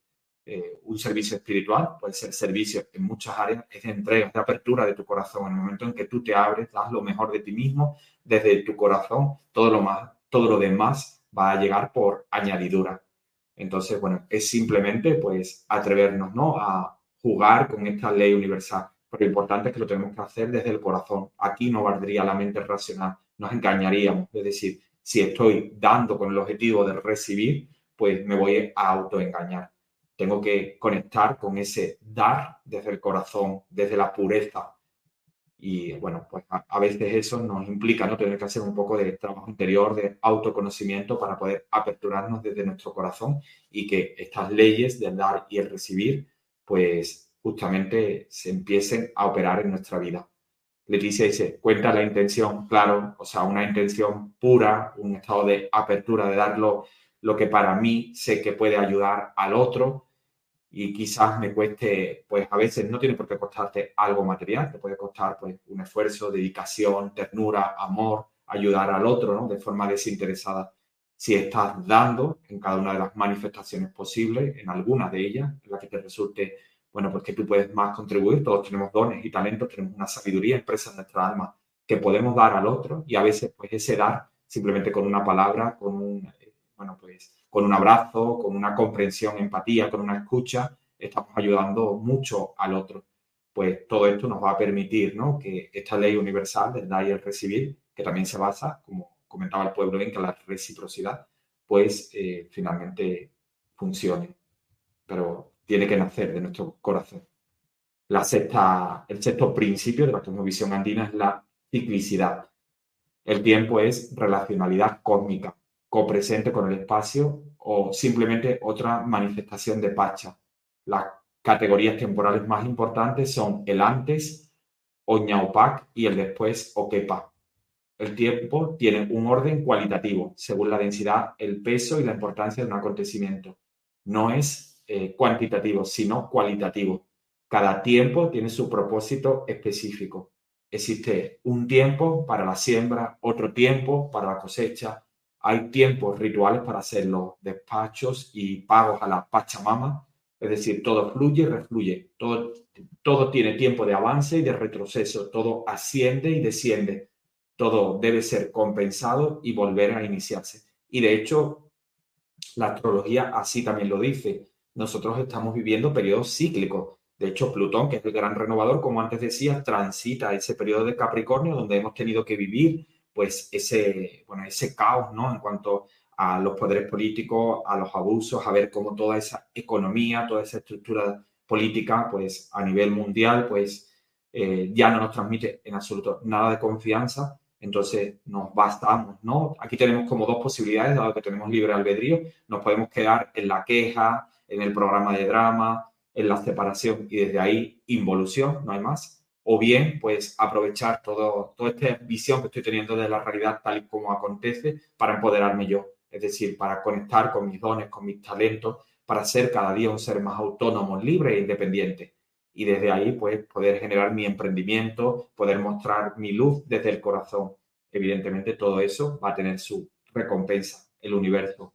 Speaker 1: eh, un servicio espiritual, puede ser servicio en muchas áreas, es de entrega, de apertura de tu corazón. En el momento en que tú te abres, das lo mejor de ti mismo, desde tu corazón, todo lo, más, todo lo demás va a llegar por añadidura. Entonces, bueno, es simplemente pues atrevernos, ¿no? A jugar con esta ley universal. Pero lo importante es que lo tenemos que hacer desde el corazón. Aquí no valdría la mente racional, nos engañaríamos. Es decir, si estoy dando con el objetivo de recibir, pues me voy a autoengañar. Tengo que conectar con ese dar desde el corazón, desde la pureza, y bueno, pues a, veces eso nos implica ¿no? tener que hacer un poco de trabajo interior, de autoconocimiento para poder aperturarnos desde nuestro corazón y que estas leyes del dar y el recibir, pues justamente se empiecen a operar en nuestra vida. Leticia dice, cuenta la intención, claro, o sea, una intención pura, un estado de apertura, de darlo lo que para mí sé que puede ayudar al otro y quizás me cueste, pues a veces no tiene por qué costarte algo material, te puede costar pues un esfuerzo, dedicación, ternura, amor, ayudar al otro, ¿no? De forma desinteresada. Si estás dando en cada una de las manifestaciones posibles, en alguna de ellas, en la que te resulte bueno, pues que tú puedes más contribuir, todos tenemos dones y talentos, tenemos una sabiduría expresa en nuestra alma que podemos dar al otro y a veces pues ese dar simplemente con una palabra, con un, eh, bueno, pues con un abrazo, con una comprensión, empatía, con una escucha, estamos ayudando mucho al otro. Pues todo esto nos va a permitir, ¿no? Que esta ley universal del dar y el recibir, que también se basa, como comentaba el pueblo en que la reciprocidad, pues eh, finalmente funcione. Pero tiene que nacer de nuestro corazón. La sexta, el sexto principio de la cosmovisión andina es la ciclicidad. El tiempo es relacionalidad cósmica, copresente con el espacio o simplemente otra manifestación de Pacha. Las categorías temporales más importantes son el antes, Oñaupac y el después, Okepa. El tiempo tiene un orden cualitativo, según la densidad, el peso y la importancia de un acontecimiento. No es eh, cuantitativo, sino cualitativo. Cada tiempo tiene su propósito específico. Existe un tiempo para la siembra, otro tiempo para la cosecha. Hay tiempos rituales para hacer los despachos y pagos a la Pachamama. Es decir, todo fluye y refluye. Todo, todo tiene tiempo de avance y de retroceso. Todo asciende y desciende. Todo debe ser compensado y volver a iniciarse. Y de hecho, la astrología así también lo dice nosotros estamos viviendo periodos cíclicos. De hecho, Plutón, que es el gran renovador, como antes decía, transita ese periodo de Capricornio donde hemos tenido que vivir pues ese, bueno, ese caos, ¿no? En cuanto a los poderes políticos, a los abusos, a ver cómo toda esa economía, toda esa estructura política, pues a nivel mundial, pues eh, ya no nos transmite en absoluto nada de confianza entonces nos bastamos, ¿no? Aquí tenemos como dos posibilidades, dado que tenemos libre albedrío, nos podemos quedar en la queja, en el programa de drama, en la separación y desde ahí involución, no hay más. O bien, pues aprovechar todo, toda esta visión que estoy teniendo de la realidad tal y como acontece para empoderarme yo, es decir, para conectar con mis dones, con mis talentos, para ser cada día un ser más autónomo, libre e independiente y desde ahí pues poder generar mi emprendimiento, poder mostrar mi luz desde el corazón. Evidentemente todo eso va a tener su recompensa. El universo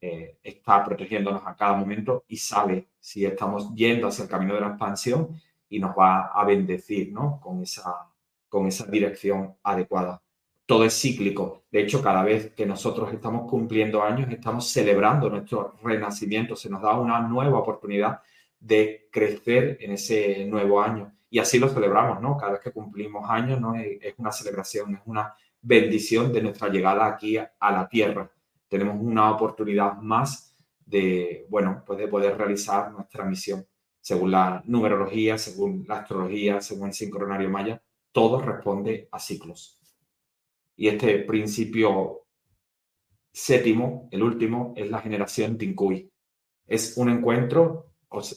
Speaker 1: eh, está protegiéndonos a cada momento y sabe si estamos yendo hacia el camino de la expansión y nos va a bendecir ¿no? con, esa, con esa dirección adecuada. Todo es cíclico. De hecho, cada vez que nosotros estamos cumpliendo años, estamos celebrando nuestro renacimiento. Se nos da una nueva oportunidad de crecer en ese nuevo año. Y así lo celebramos, ¿no? Cada vez que cumplimos años, ¿no? Es una celebración, es una bendición de nuestra llegada aquí a la tierra. Tenemos una oportunidad más de, bueno, pues de poder realizar nuestra misión. Según la numerología, según la astrología, según el sincronario maya, todo responde a ciclos. Y este principio séptimo, el último, es la generación Tincuy. Es un encuentro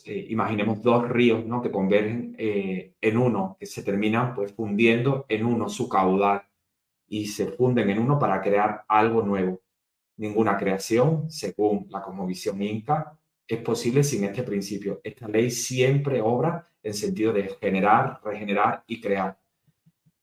Speaker 1: eh, imaginemos dos ríos ¿no? que convergen eh, en uno, que se terminan pues fundiendo en uno su caudal y se funden en uno para crear algo nuevo. Ninguna creación, según la cosmovisión inca, es posible sin este principio. Esta ley siempre obra en sentido de generar, regenerar y crear.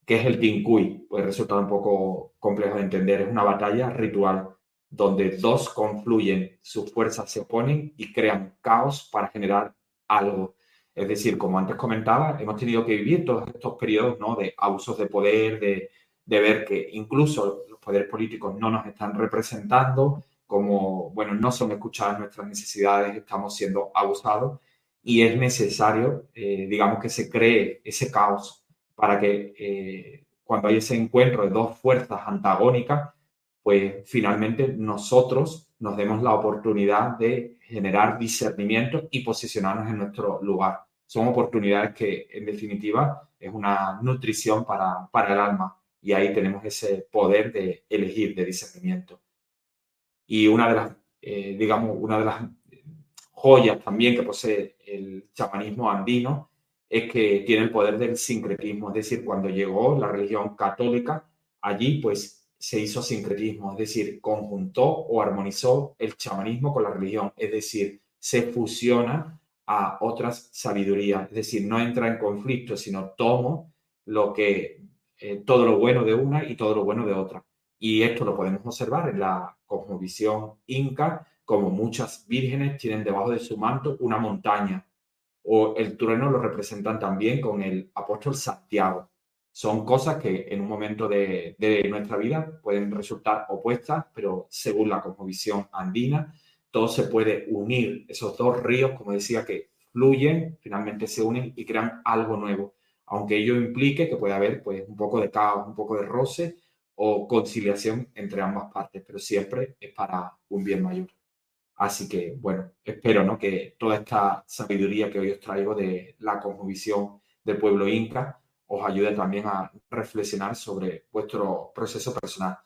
Speaker 1: ¿Qué es el Tincuy? Pues resulta un poco complejo de entender. Es una batalla ritual donde dos confluyen, sus fuerzas se oponen y crean caos para generar algo. Es decir, como antes comentaba, hemos tenido que vivir todos estos periodos ¿no? de abusos de poder, de, de ver que incluso los poderes políticos no nos están representando, como, bueno, no son escuchadas nuestras necesidades, estamos siendo abusados y es necesario, eh, digamos, que se cree ese caos para que eh, cuando hay ese encuentro de dos fuerzas antagónicas, pues finalmente nosotros nos demos la oportunidad de generar discernimiento y posicionarnos en nuestro lugar. Son oportunidades que, en definitiva, es una nutrición para, para el alma y ahí tenemos ese poder de elegir, de discernimiento. Y una de las, eh, digamos, una de las joyas también que posee el chamanismo andino es que tiene el poder del sincretismo, es decir, cuando llegó la religión católica, allí pues se hizo sincretismo, es decir, conjuntó o armonizó el chamanismo con la religión, es decir, se fusiona a otras sabidurías, es decir, no entra en conflicto, sino tomo lo que, eh, todo lo bueno de una y todo lo bueno de otra. Y esto lo podemos observar en la cosmovisión inca, como muchas vírgenes tienen debajo de su manto una montaña, o el trueno lo representan también con el apóstol Santiago. Son cosas que en un momento de, nuestra vida pueden resultar opuestas, pero según la cosmovisión andina, todo se puede unir. Esos dos ríos, como decía, que fluyen, finalmente se unen y crean algo nuevo. Aunque ello implique que puede haber pues, un poco de caos, un poco de roce o conciliación entre ambas partes, pero siempre es para un bien mayor. Así que, bueno, espero ¿no? que toda esta sabiduría que hoy os traigo de la cosmovisión del pueblo inca os ayude también a reflexionar sobre vuestro proceso personal.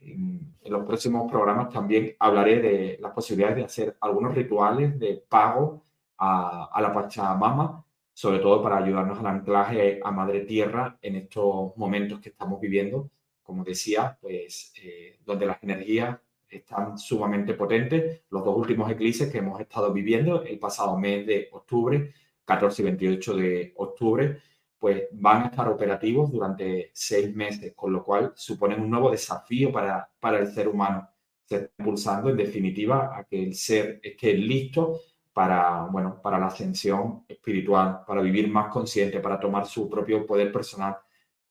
Speaker 1: En, los próximos programas también hablaré de las posibilidades de hacer algunos rituales de pago a, a la Pachamama, sobre todo para ayudarnos al anclaje a Madre Tierra en estos momentos que estamos viviendo, como decía, pues eh, donde las energías están sumamente potentes. Los dos últimos eclipses que hemos estado viviendo el pasado mes de octubre, 14 y 28 de octubre, pues van a estar operativos durante seis meses, con lo cual suponen un nuevo desafío para, para el ser humano. Se está impulsando, en definitiva, a que el ser esté listo para, bueno, para la ascensión espiritual, para vivir más consciente, para tomar su propio poder personal,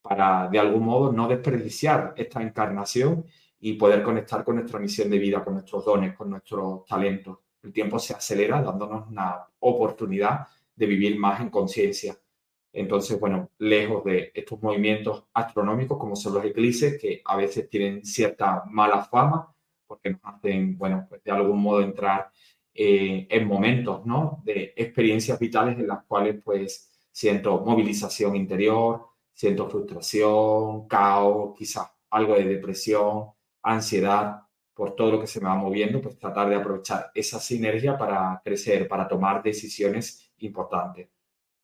Speaker 1: para de algún modo no desperdiciar esta encarnación y poder conectar con nuestra misión de vida, con nuestros dones, con nuestros talentos. El tiempo se acelera dándonos una oportunidad de vivir más en conciencia entonces, bueno, lejos de estos movimientos astronómicos como son los eclipses, que a veces tienen cierta mala fama, porque nos hacen, bueno, pues de algún modo entrar eh, en momentos, ¿no? De experiencias vitales en las cuales, pues, siento movilización interior, siento frustración, caos, quizás algo de depresión, ansiedad, por todo lo que se me va moviendo, pues tratar de aprovechar esa sinergia para crecer, para tomar decisiones importantes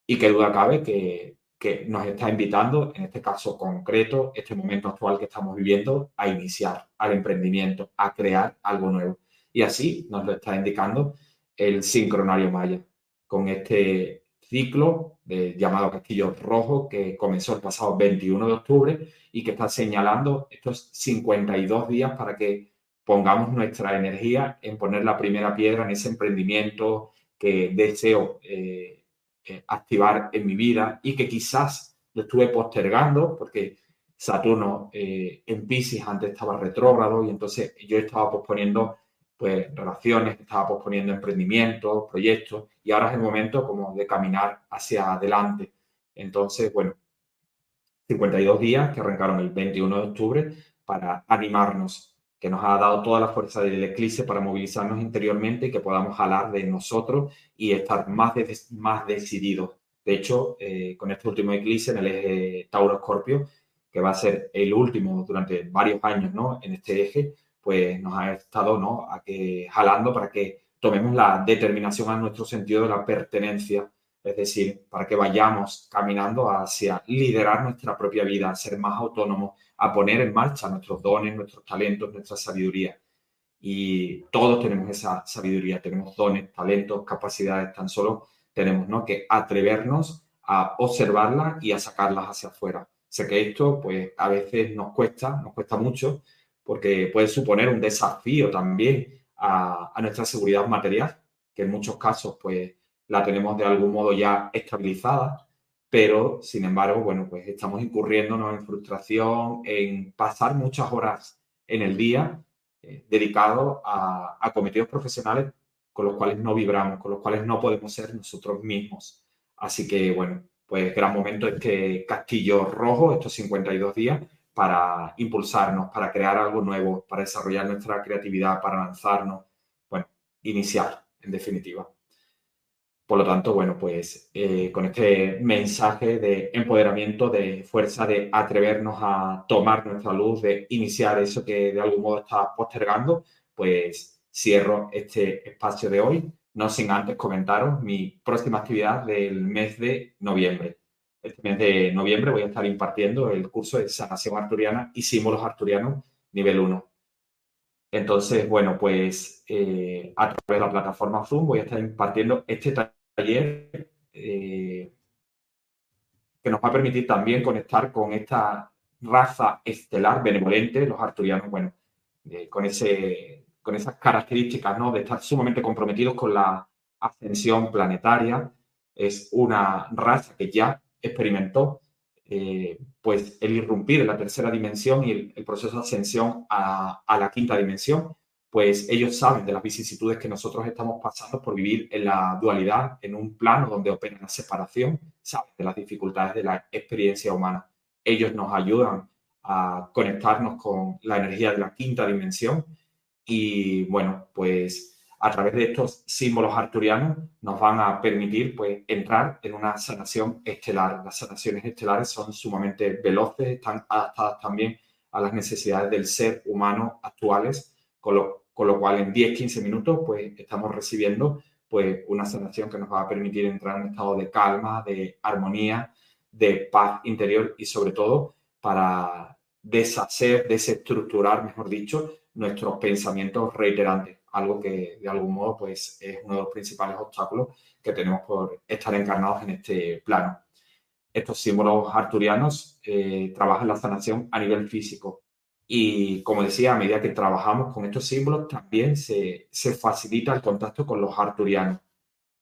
Speaker 1: y que duda cabe que, que nos está invitando, en este caso concreto, este momento actual que estamos viviendo, a iniciar al emprendimiento, a crear algo nuevo. Y así nos lo está indicando el sincronario maya, con este ciclo llamado Castillo Rojo que comenzó el pasado 21 de octubre y que está señalando estos 52 días para que pongamos nuestra energía en poner la primera piedra en ese emprendimiento que deseo eh, eh, activar en mi vida y que quizás lo estuve postergando porque Saturno eh, en Pisces antes estaba retrógrado y entonces yo estaba posponiendo pues relaciones, estaba posponiendo emprendimientos, proyectos y ahora es el momento como de caminar hacia adelante. Entonces, bueno, 52 días que arrancaron el 21 de octubre para animarnos que nos ha dado toda la fuerza del eclipse para movilizarnos interiormente y que podamos jalar de nosotros y estar más, más decididos. De hecho, eh, con este último eclipse en el eje Tauro-Escorpio, que va a ser el último durante varios años ¿no? en este eje, pues nos ha estado ¿no? a que, jalando para que tomemos la determinación a nuestro sentido de la pertenencia, es decir, para que vayamos caminando hacia liderar nuestra propia vida, ser más autónomos, a poner en marcha nuestros dones, nuestros talentos, nuestra sabiduría. Y todos tenemos esa sabiduría, tenemos dones, talentos, capacidades, tan solo tenemos ¿no? que atrevernos a observarlas y a sacarlas hacia afuera. Sé que esto pues a veces nos cuesta, nos cuesta mucho, porque puede suponer un desafío también a, a nuestra seguridad material, que en muchos casos pues la tenemos de algún modo ya estabilizada, pero sin embargo, bueno, pues estamos incurriéndonos en frustración, en pasar muchas horas en el día eh, dedicados a, a cometidos profesionales con los cuales no vibramos, con los cuales no podemos ser nosotros mismos. Así que, bueno, pues gran momento este castillo rojo, estos 52 días, para impulsarnos, para crear algo nuevo, para desarrollar nuestra creatividad, para lanzarnos, bueno, iniciar, en definitiva. Por lo tanto, bueno, pues eh, con este mensaje de empoderamiento, de fuerza, de atrevernos a tomar nuestra luz, de iniciar eso que de algún modo está postergando, pues cierro este espacio de hoy no sin antes comentaros mi próxima actividad del mes de noviembre. Este mes de noviembre voy a estar impartiendo el curso de sanación arturiana y símbolos arturianos nivel 1. Entonces, bueno, pues eh, a través de la plataforma Zoom voy a estar impartiendo este taller eh, que nos va a permitir también conectar con esta raza estelar benevolente, los arturianos, bueno, con, ese, con esas características, ¿no? De estar sumamente comprometidos con la ascensión planetaria. Es una raza que ya experimentó eh, pues el irrumpir en la tercera dimensión y el, proceso de ascensión a, a, la quinta dimensión, pues ellos saben de las vicisitudes que nosotros estamos pasando por vivir en la dualidad, en un plano donde opera la separación, saben de las dificultades de la experiencia humana. Ellos nos ayudan a conectarnos con la energía de la quinta dimensión y bueno, pues a través de estos símbolos arturianos nos van a permitir pues entrar en una sanación estelar. Las sanaciones estelares son sumamente veloces, están adaptadas también a las necesidades del ser humano actuales, con lo, con lo cual en 10-15 minutos pues estamos recibiendo pues una sanación que nos va a permitir entrar en un estado de calma, de armonía, de paz interior y sobre todo para deshacer, desestructurar, mejor dicho, nuestros pensamientos reiterantes, algo que de algún modo pues es uno de los principales obstáculos que tenemos por estar encarnados en este plano. Estos símbolos arturianos eh, trabajan la sanación a nivel físico y como decía, a medida que trabajamos con estos símbolos también se, se facilita el contacto con los arturianos,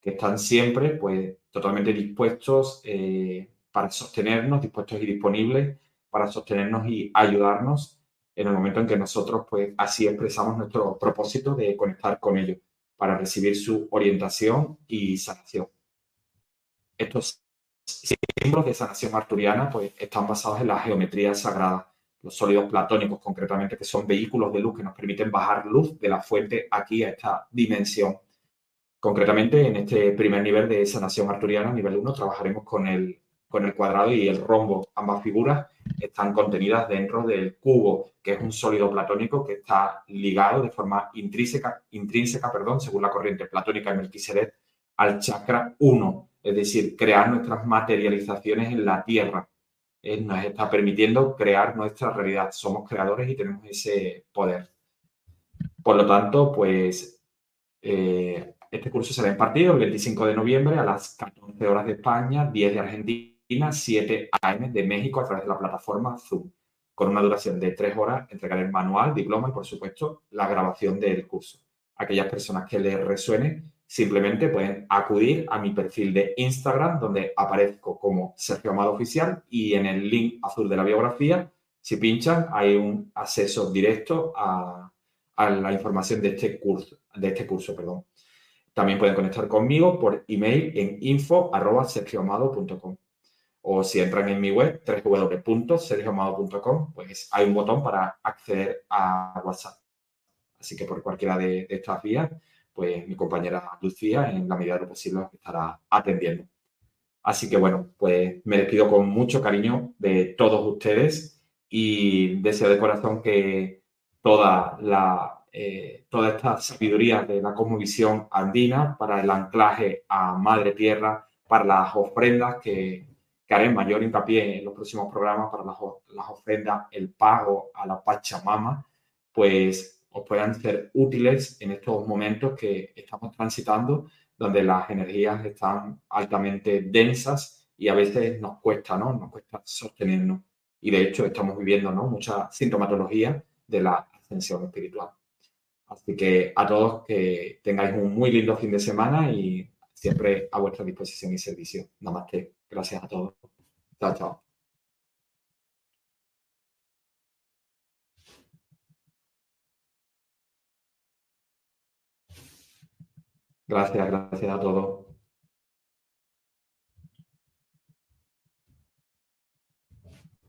Speaker 1: que están siempre pues totalmente dispuestos eh, para sostenernos, dispuestos y disponibles para sostenernos y ayudarnos en el momento en que nosotros pues así expresamos nuestro propósito de conectar con ellos para recibir su orientación y sanación. Estos símbolos de sanación arturiana pues están basados en la geometría sagrada, los sólidos platónicos concretamente, que son vehículos de luz que nos permiten bajar luz de la fuente aquí a esta dimensión. Concretamente, en este primer nivel de sanación arturiana, nivel 1, trabajaremos con el con el cuadrado y el rombo. Ambas figuras están contenidas dentro del cubo, que es un sólido platónico que está ligado de forma intrínseca, intrínseca perdón, según la corriente platónica de Melquisedec, al chakra 1, es decir, crear nuestras materializaciones en la Tierra. Eh, nos está permitiendo crear nuestra realidad. Somos creadores y tenemos ese poder. Por lo tanto, pues eh, este curso será impartido el 25 de noviembre a las 14 horas de España, 10 de Argentina 7 AM de México a través de la plataforma Zoom, con una duración de tres horas. Entregaré el manual, diploma y, por supuesto, la grabación del curso. Aquellas personas que les resuene simplemente pueden acudir a mi perfil de Instagram, donde aparezco como Sergio Amado Oficial, y en el link azul de la biografía, si pinchan, hay un acceso directo a, a la información de este curso. De este curso perdón. También pueden conectar conmigo por email en info.sergioamado.com o si entran en mi web, www.sergioamado.com, pues hay un botón para acceder a WhatsApp. Así que por cualquiera de, estas vías, pues mi compañera Lucía, en la medida de lo posible, estará atendiendo. Así que bueno, pues me despido con mucho cariño de todos ustedes y deseo de corazón que toda la, eh, toda esta sabiduría de la cosmovisión andina para el anclaje a Madre Tierra, para las ofrendas que que haré mayor hincapié en los próximos programas para las, las ofrendas, el pago a la Pachamama, pues os puedan ser útiles en estos momentos que estamos transitando, donde las energías están altamente densas y a veces nos cuesta, ¿no? Nos cuesta sostenernos. Y de hecho estamos viviendo, ¿no? Mucha sintomatología de la ascensión espiritual. Así que a todos que tengáis un muy lindo fin de semana y siempre a vuestra disposición y servicio. Namaste. Gracias a todos. Chao, chao. Gracias, gracias a todos.